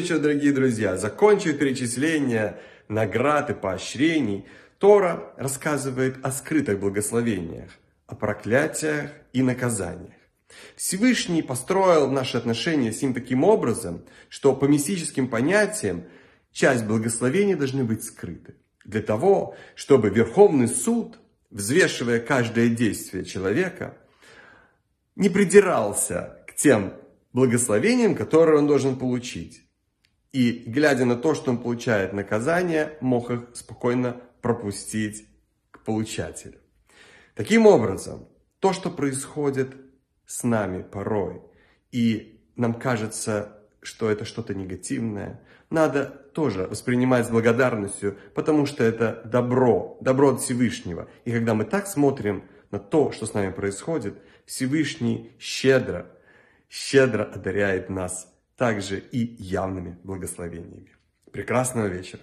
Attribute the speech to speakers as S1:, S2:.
S1: вечер, дорогие друзья. Закончив перечисление наград и поощрений, Тора рассказывает о скрытых благословениях, о проклятиях и наказаниях. Всевышний построил наши отношения с ним таким образом, что по мистическим понятиям часть благословений должны быть скрыты. Для того, чтобы Верховный суд, взвешивая каждое действие человека, не придирался к тем благословениям, которые он должен получить. И, глядя на то, что он получает наказание, мог их спокойно пропустить к получателю. Таким образом, то, что происходит с нами порой, и нам кажется, что это что-то негативное, надо тоже воспринимать с благодарностью, потому что это добро, добро от Всевышнего. И когда мы так смотрим на то, что с нами происходит, Всевышний щедро, щедро одаряет нас также и явными благословениями. Прекрасного вечера!